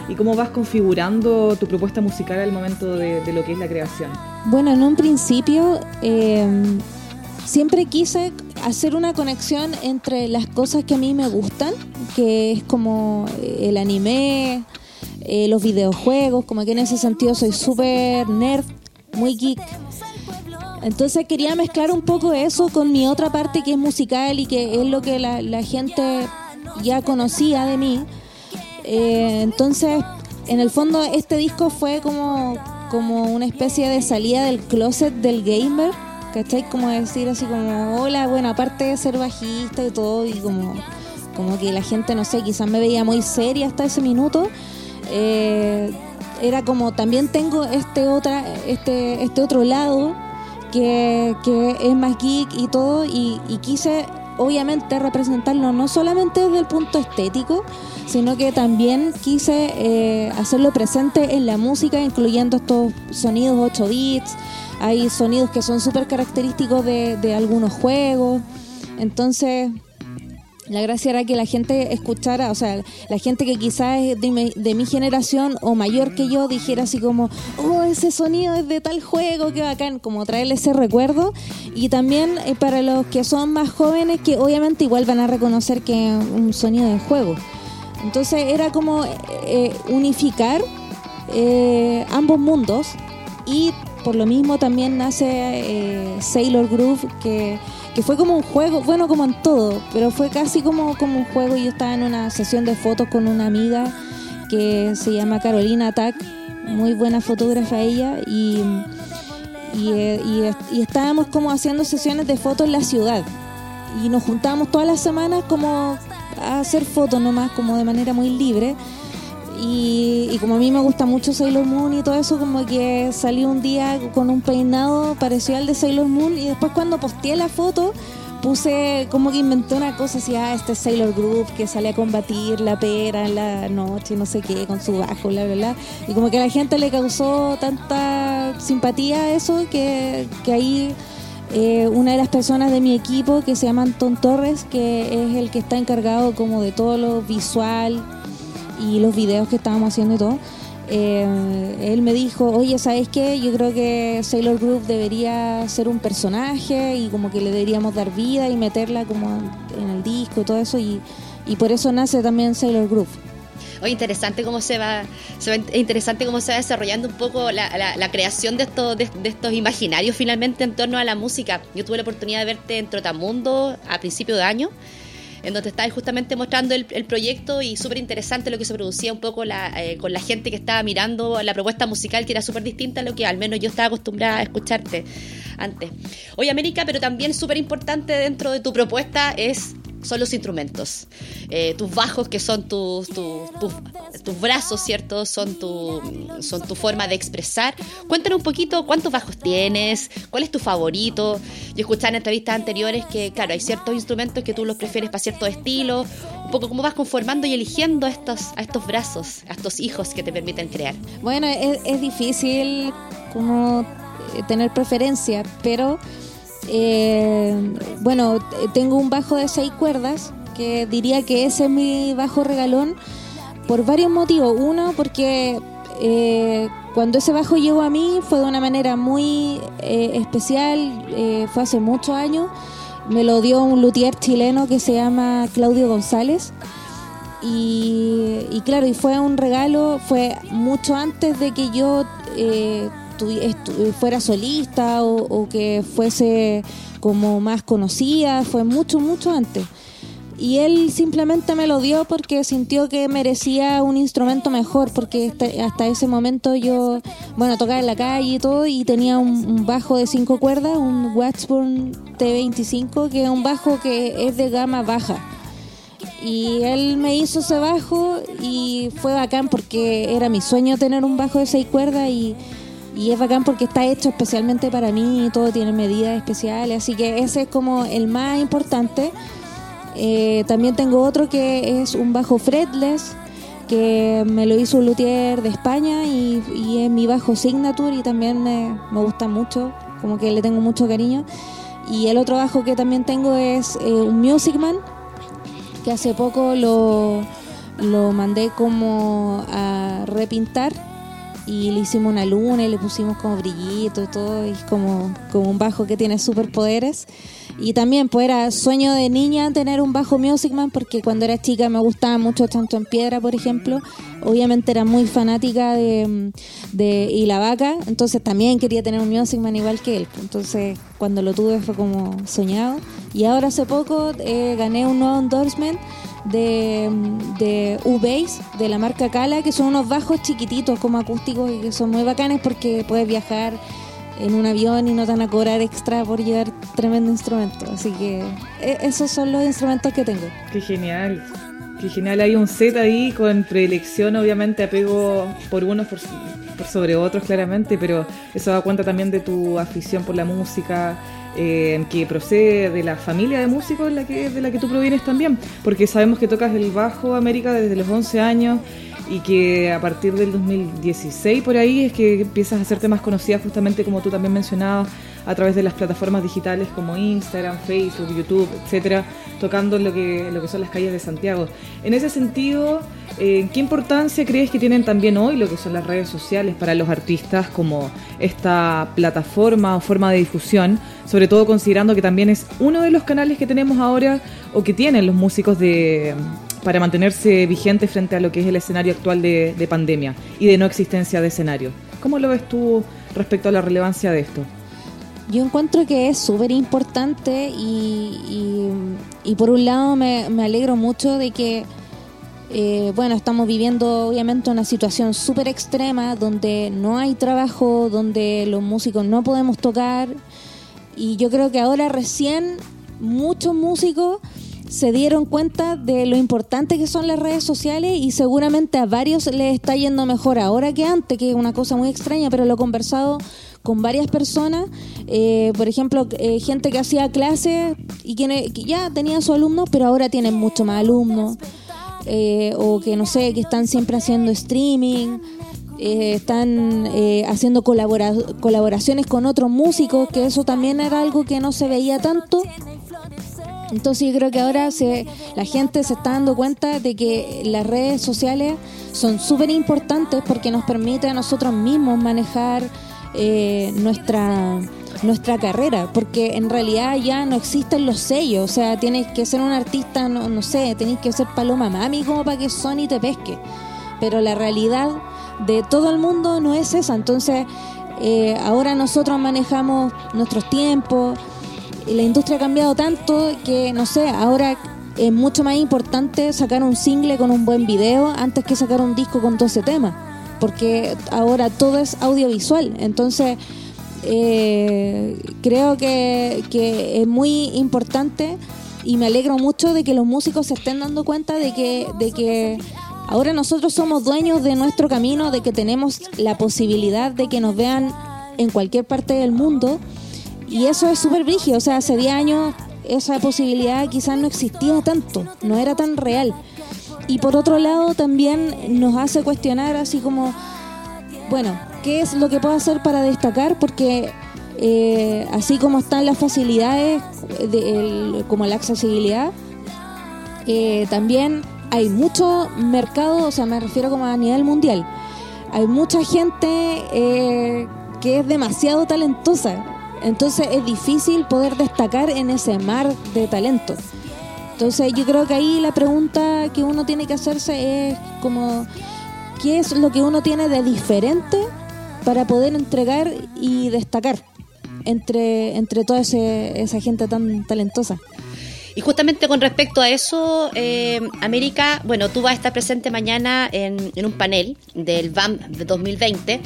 y, cómo vas configurando tu propuesta musical al momento de, de, lo que es la creación? Bueno, en un principio eh, siempre quise hacer una conexión entre las cosas que a mí me gustan, que es como el anime, eh, los videojuegos, como que en ese sentido soy súper nerd, muy geek. Entonces quería mezclar un poco eso con mi otra parte que es musical y que es lo que la, la gente ya conocía de mí. Eh, entonces, en el fondo, este disco fue como, como una especie de salida del closet del gamer, ¿cachai? Como decir así como, hola, bueno, aparte de ser bajista y todo, y como, como que la gente, no sé, quizás me veía muy seria hasta ese minuto. Eh, era como, también tengo este, otra, este, este otro lado que, que es más geek y todo, y, y quise obviamente representarlo no solamente desde el punto estético, sino que también quise eh, hacerlo presente en la música, incluyendo estos sonidos 8 bits. Hay sonidos que son súper característicos de, de algunos juegos. Entonces, la gracia era que la gente escuchara, o sea, la gente que quizás es de mi, generación o mayor que yo dijera así como, oh, ese sonido es de tal juego, qué bacán, como traerle ese recuerdo. Y también eh, para los que son más jóvenes, que obviamente igual van a reconocer que es un sonido de juego. Entonces era como eh, unificar eh, ambos mundos y por lo mismo también nace eh, Sailor Groove, que, que, fue como un juego, bueno, como en todo, pero fue casi como, como un juego. Yo estaba en una sesión de fotos con una amiga que se llama Carolina Tack, muy buena fotógrafa ella, y, y, eh, y- y estábamos como haciendo sesiones de fotos en la ciudad. Y nos juntábamos todas las semanas como a hacer fotos nomás, como de manera muy libre. Y, y como a mí me gusta mucho Sailor Moon y todo eso, como que salí un día con un peinado parecido al de Sailor Moon y después cuando posteé la foto puse como que inventé una cosa así, ah, este Sailor Group que sale a combatir la pera en la noche, no sé qué, con su bajo, bla, bla, bla. Y como que a la gente le causó tanta simpatía eso que, que ahí eh, una de las personas de mi equipo que se llama Anton Torres, que es el que está encargado como de todo lo visual y los videos que estábamos haciendo y todo. eh, él me dijo, oye, ¿sabes qué? Yo creo que Sailor Group debería ser un personaje y como que le deberíamos dar vida y meterla como en el disco y todo eso y, y por eso nace también Sailor Group. Oye, interesante cómo se va, se va- es interesante cómo se va desarrollando un poco la, la- la creación de estos, de, de estos imaginarios finalmente en torno a la música. Yo tuve la oportunidad de verte en Trotamundo a principio de año, en donde estabas justamente mostrando el, proyecto y súper interesante lo que se producía un poco la, eh, con la gente que estaba mirando la propuesta musical, que era súper distinta a lo que al menos yo estaba acostumbrada a escucharte antes. Oye, América, pero también súper importante dentro de tu propuesta es son los instrumentos. Eh, tus bajos, que son tus, tus, tus, brazos, ¿cierto? Son tu, son tu forma de expresar. Cuéntanos un poquito cuántos bajos tienes, cuál es tu favorito. Yo escuchaba en entrevistas anteriores que, claro, hay ciertos instrumentos que tú los prefieres para ciertos estilos. Un poco cómo vas conformando y eligiendo estos, a estos brazos, a estos hijos que te permiten crear. Bueno, es, es difícil como eh, tener preferencia, pero eh, bueno, tengo un bajo de seis cuerdas que diría que ese es mi bajo regalón por varios motivos. Uno, porque eh, cuando ese bajo llegó a mí fue de una manera muy eh, especial, fue hace muchos años. Me lo dio un luthier chileno que se llama Claudio González. Y, claro, y fue un regalo, fue mucho antes de que yo fuera solista o, o que fuese como más conocida, fue mucho, mucho antes. Y él simplemente me lo dio porque sintió que merecía un instrumento mejor, porque hasta ese momento yo, bueno, tocaba en la calle y todo, y tenía un, un bajo de cinco cuerdas, un Washburn T25, que es un bajo que es de gama baja. Y él me hizo ese bajo y fue bacán porque era mi sueño tener un bajo de seis cuerdas y, y es bacán porque está hecho especialmente para mí todo tiene medidas especiales, así que ese es como el más importante. Eh, también tengo otro que es un bajo fretless que me lo hizo un luthier de España y, es mi bajo signature y también me, me gusta mucho, como que le tengo mucho cariño. Y el otro bajo que también tengo es eh, un Music Man que hace poco lo, lo mandé como a repintar y le hicimos una luna y le pusimos como brillito y todo y es como, como un bajo que tiene superpoderes y también pues era sueño de niña tener un bajo Music Man porque cuando era chica me gustaba mucho Chancho en Piedra por ejemplo. Obviamente era muy fanática de, de Y la Vaca entonces también quería tener un Music Man igual que él. Entonces cuando lo tuve fue como soñado. Y ahora hace poco eh, gané un nuevo endorsement de, de U-Bass, de la marca Cala, que son unos bajos chiquititos como acústicos y que son muy bacanes porque puedes viajar en un avión y no te van a cobrar extra por llevar tremendo instrumento. Así que e- esos son los instrumentos que tengo. Qué genial. Qué genial. Hay un set ahí con predilección, obviamente, apego por unos por, por sobre otros, claramente, pero eso da cuenta también de tu afición por la música, eh, que procede de la familia de músicos en la que, de la que tú provienes también, porque sabemos que tocas el bajo América desde los 11 años y que a partir del 2016 por ahí es que empiezas a hacerte más conocida justamente como tú también mencionabas a través de las plataformas digitales como Instagram, Facebook, YouTube, etcétera, tocando lo que, lo que son las calles de Santiago. En ese sentido, eh, ¿qué importancia crees que tienen también hoy lo que son las redes sociales para los artistas como esta plataforma o forma de difusión? Sobre todo considerando que también es uno de los canales que tenemos ahora o que tienen los músicos de para mantenerse vigentes frente a lo que es el escenario actual de, de pandemia y de no existencia de escenario. ¿Cómo lo ves tú respecto a la relevancia de esto? Yo encuentro que es súper importante y, y- y por un lado me, me alegro mucho de que Eh, bueno, estamos viviendo obviamente una situación súper extrema donde no hay trabajo, donde los músicos no podemos tocar y yo creo que ahora recién muchos músicos se dieron cuenta de lo importante que son las redes sociales y seguramente a varios les está yendo mejor ahora que antes, que es una cosa muy extraña, pero lo he conversado con varias personas, eh, por ejemplo, eh, gente que hacía clases y que, ya tenía sus alumnos, pero ahora tienen mucho más alumnos, eh, o que no sé, que están siempre haciendo streaming, eh, están eh, haciendo colabora- colaboraciones con otros músicos, que eso también era algo que no se veía tanto. Entonces yo creo que ahora se, la gente se está dando cuenta de que las redes sociales son súper importantes porque nos permite a nosotros mismos manejar eh, nuestra nuestra carrera, porque en realidad ya no existen los sellos, o sea, tienes que ser un artista, no, no sé, tenés que ser Paloma Mami como para que Sony te pesque, pero la realidad de todo el mundo no es esa, entonces eh, ahora nosotros manejamos nuestros tiempos, la industria ha cambiado tanto que, no sé, ahora es mucho más importante sacar un single con un buen video antes que sacar un disco con 12 temas, porque ahora todo es audiovisual. Entonces, eh, creo que, que es muy importante y me alegro mucho de que los músicos se estén dando cuenta de que, de que ahora nosotros somos dueños de nuestro camino, de que tenemos la posibilidad de que nos vean en cualquier parte del mundo. Y eso es súper brígido. O sea, hace 10 años esa posibilidad quizás no existía tanto, no era tan real. Y por otro lado también nos hace cuestionar así como, bueno, ¿qué es lo que puedo hacer para destacar? Porque eh, así como están las facilidades, como la accesibilidad, eh, también hay mucho mercado, o sea, me refiero como a nivel mundial. Hay mucha gente eh, que es demasiado talentosa. Entonces es difícil poder destacar en ese mar de talento. Entonces yo creo que ahí la pregunta que uno tiene que hacerse es como, ¿qué es lo que uno tiene de diferente para poder entregar y destacar entre, entre toda ese- esa gente tan talentosa? Y justamente con respecto a eso, eh, América, bueno, tú vas a estar presente mañana en, en un panel del BAM de 2020,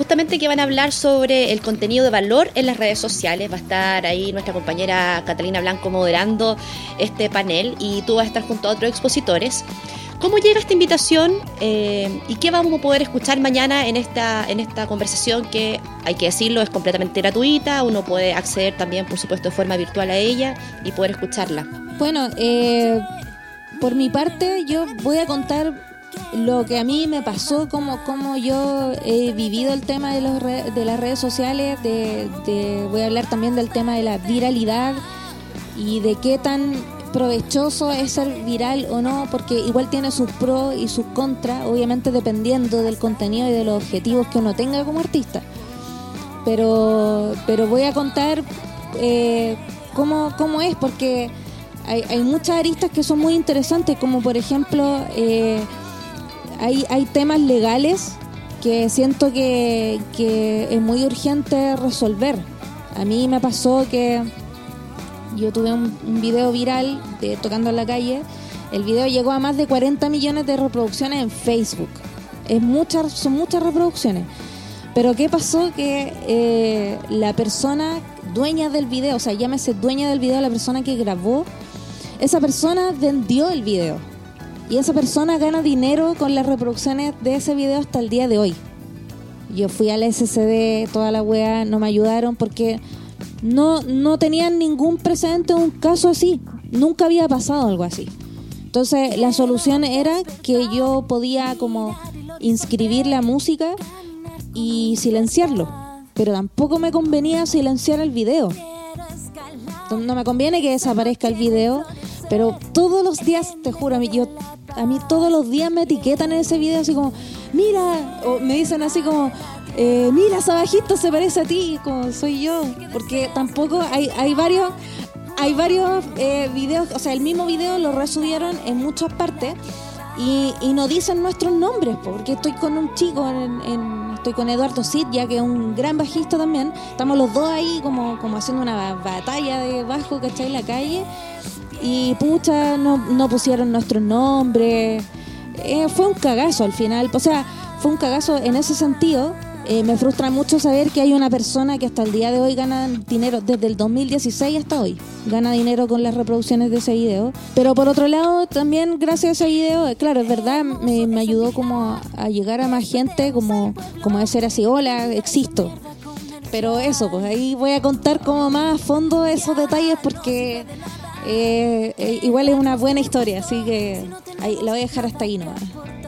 justamente que van a hablar sobre el contenido de valor en las redes sociales. Va a estar ahí nuestra compañera Catalina Blanco moderando este panel y tú vas a estar junto a otros expositores. ¿Cómo llega esta invitación eh, y qué vamos a poder escuchar mañana en esta, en esta conversación que, hay que decirlo, es completamente gratuita? Uno puede acceder también, por supuesto, de forma virtual a ella y poder escucharla. Bueno, eh, por mi parte yo voy a contar lo que a mí me pasó, como, como yo he vivido el tema de, los re- de las redes sociales, de, voy a hablar también del tema de la viralidad y de qué tan provechoso es ser viral o no, porque igual tiene sus pros y sus contras, obviamente dependiendo del contenido y de los objetivos que uno tenga como artista. Pero, pero voy a contar eh, cómo, cómo es, porque hay, hay muchas aristas que son muy interesantes, como por ejemplo, eh, hay, hay temas legales que siento que, que es muy urgente resolver. A mí me pasó que yo tuve un, video viral de tocando en la calle. El video llegó a más de 40 millones de reproducciones en Facebook. Es muchas, son muchas reproducciones. Pero ¿qué pasó? Que eh, la persona dueña del video, o sea, llámese dueña del video, la persona que grabó, esa persona vendió el video. Y esa persona gana dinero con las reproducciones de ese video hasta el día de hoy. Yo fui al SCD, toda la weá, no me ayudaron porque no, no tenían ningún precedente de un caso así. Nunca había pasado algo así. Entonces la solución era que yo podía como inscribir la música y silenciarlo. Pero tampoco me convenía silenciar el video. No me conviene que desaparezca el video, pero todos los días, te juro, a mí, yo, a mí todos los días me etiquetan en ese video así como, mira, o me dicen así como, eh, mira, esa bajista se parece a ti, como soy yo, porque tampoco hay, hay varios, hay varios eh, videos, o sea, el mismo video lo resubieron en muchas partes y, y no dicen nuestros nombres, po, porque estoy con un chico, en, en- estoy con Eduardo Cid, ya que es un gran bajista también, estamos los dos ahí como, como haciendo una ba- batalla de bajo, ¿cachai? En la calle y pucha, no, no pusieron nuestros nombres. eh, fue un cagazo al final. O sea, fue un cagazo en ese sentido. Eh, me frustra mucho saber que hay una persona que hasta el día de hoy gana dinero, desde el 2016 hasta hoy, gana dinero con las reproducciones de ese video. Pero por otro lado, también gracias a ese video, eh, claro, es verdad, me, me ayudó como a, a llegar a más gente, como, como de ser así, hola, existo. Pero eso, pues ahí voy a contar como más a fondo esos detalles porque eh, eh, igual es una buena historia, así que ahí, la voy a dejar hasta ahí nomás.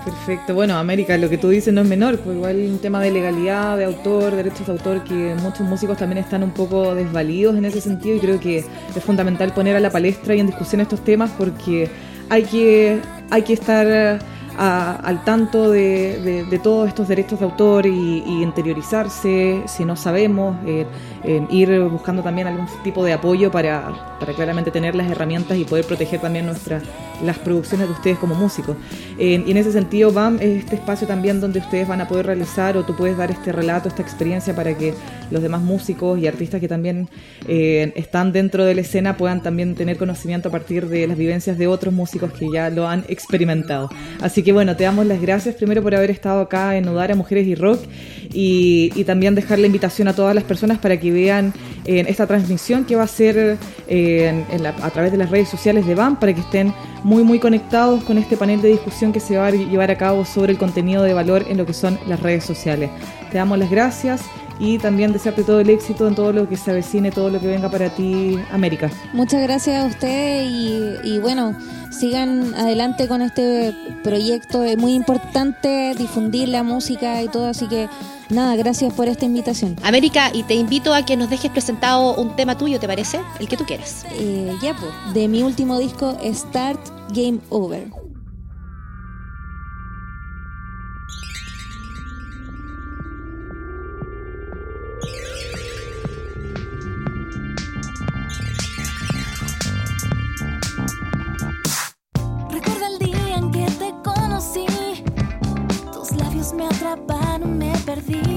Perfecto. Bueno, América, lo que tú dices no es menor, pues igual un tema de legalidad, de autor, derechos de autor, que muchos músicos también están un poco desvalidos en ese sentido y creo que es fundamental poner a la palestra y en discusión estos temas porque hay que, hay que estar a- al tanto de, todos estos derechos de autor y, interiorizarse, si no sabemos, eh, ir buscando también algún tipo de apoyo para, para claramente tener las herramientas y poder proteger también nuestras las producciones de ustedes como músicos. Eh, y en ese sentido, BAM es este espacio también donde ustedes van a poder realizar o tú puedes dar este relato, esta experiencia para que los demás músicos y artistas que también eh, están dentro de la escena puedan también tener conocimiento a partir de las vivencias de otros músicos que ya lo han experimentado. Así que bueno, te damos las gracias primero por haber estado acá en Udara Mujeres y Rock y, también dejar la invitación a todas las personas para que vean eh, esta transmisión que va a ser eh, en- la- a través de las redes sociales de BAM para que estén muy muy conectados con este panel de discusión que se va a llevar a cabo sobre el contenido de valor en lo que son las redes sociales. Te damos las gracias y también desearte todo el éxito en todo lo que se avecine, todo lo que venga para ti, América. Muchas gracias a ustedes y, y bueno, sigan adelante con este proyecto. Es muy importante difundir la música y todo, así que nada, gracias por esta invitación. América, y te invito a que nos dejes presentado un tema tuyo, ¿te parece? El que tú quieras. Eh, ya, pues, de mi último disco, Start Game Over. Atraparon,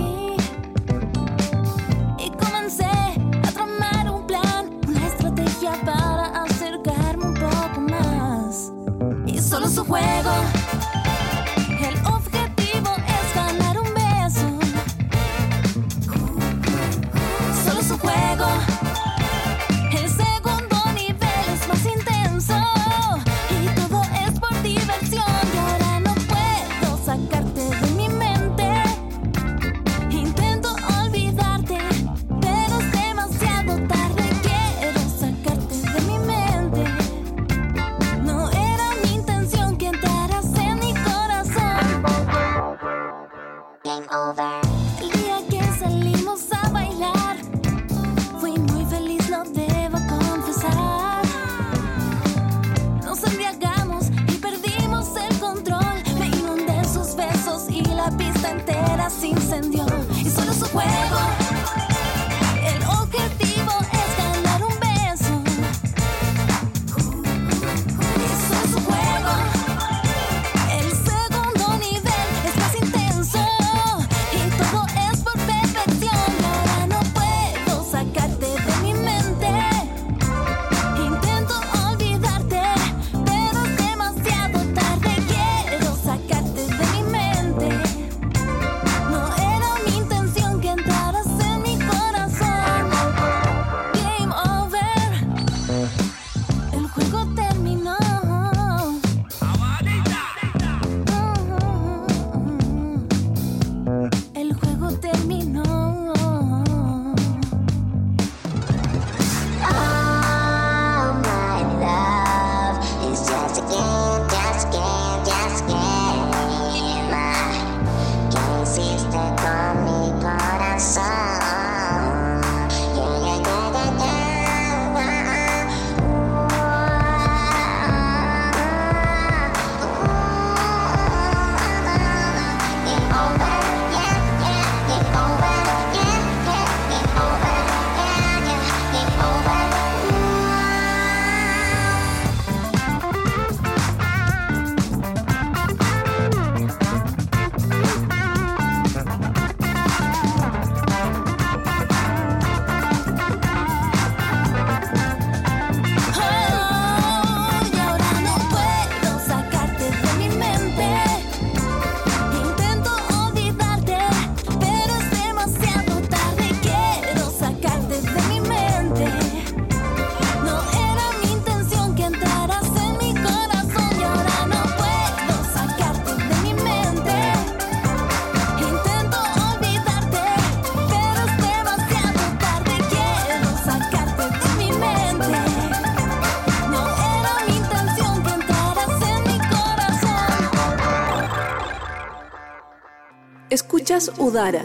Udara,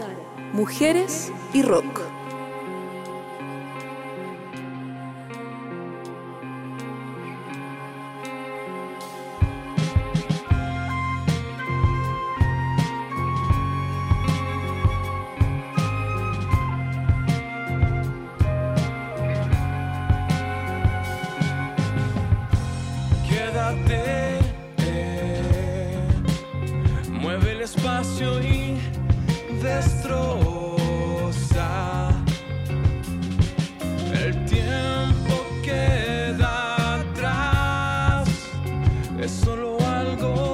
Mujeres y Rock. go.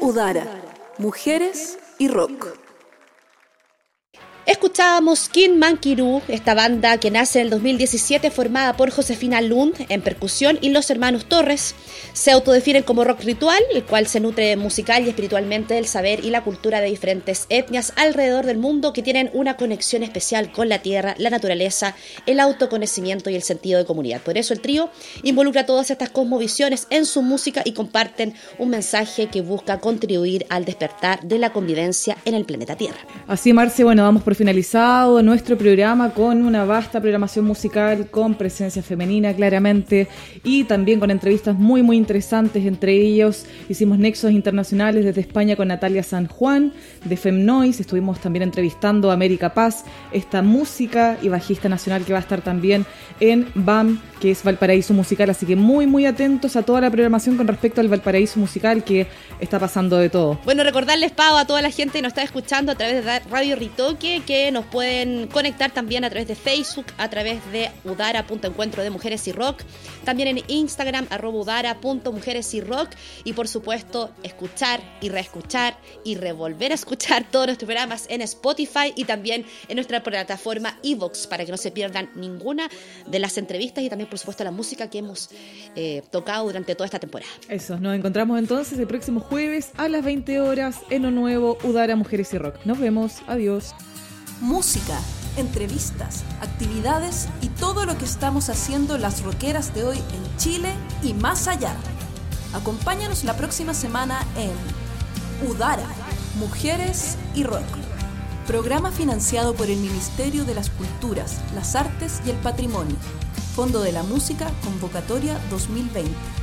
Udara, Mujeres y Rock. Escuchábamos King Mankiru, esta banda que nace en el 2017 formada por Josefina Lund en percusión y los hermanos Torres. Se autodefinen como rock ritual, el cual se nutre musical y espiritualmente del saber y la cultura de diferentes etnias alrededor del mundo que tienen una conexión especial con la tierra, la naturaleza, el autoconocimiento y el sentido de comunidad. Por eso el trío involucra todas estas cosmovisiones en su música y comparten un mensaje que busca contribuir al despertar de la convivencia en el planeta Tierra. Así, Marce, bueno, vamos por nuestro programa con una vasta programación musical, con presencia femenina claramente y también con entrevistas muy muy interesantes. Entre ellos hicimos nexos internacionales desde España con Natalia San Juan de Femnoise. Estuvimos también entrevistando a América Paz, esta música y bajista nacional que va a estar también en BAM, que es Valparaíso Musical. Así que muy muy atentos a toda la programación con respecto al Valparaíso Musical que está pasando de todo. Bueno, recordarles, Pau, a toda la gente que nos está escuchando a través de Radio Ritoque, que nos pueden conectar también a través de Facebook, a través de udara.encuentro de mujeres y rock, también en Instagram, arroba udara.mujeres y rock, y por supuesto, escuchar y reescuchar y revolver a escuchar todos nuestros programas en Spotify y también en nuestra plataforma Evox, para que no se pierdan ninguna de las entrevistas y también, por supuesto, la música que hemos eh, tocado durante toda esta temporada. Eso, nos encontramos entonces el próximo jueves a las 20 horas en un nuevo Udara Mujeres y Rock. Nos vemos, adiós. Música, entrevistas, actividades y todo lo que estamos haciendo las rockeras de hoy en Chile y más allá. Acompáñanos la próxima semana en Udara, Mujeres y Rock. Programa financiado por el Ministerio de las Culturas, las Artes y el Patrimonio. Fondo de la Música, Convocatoria 2020.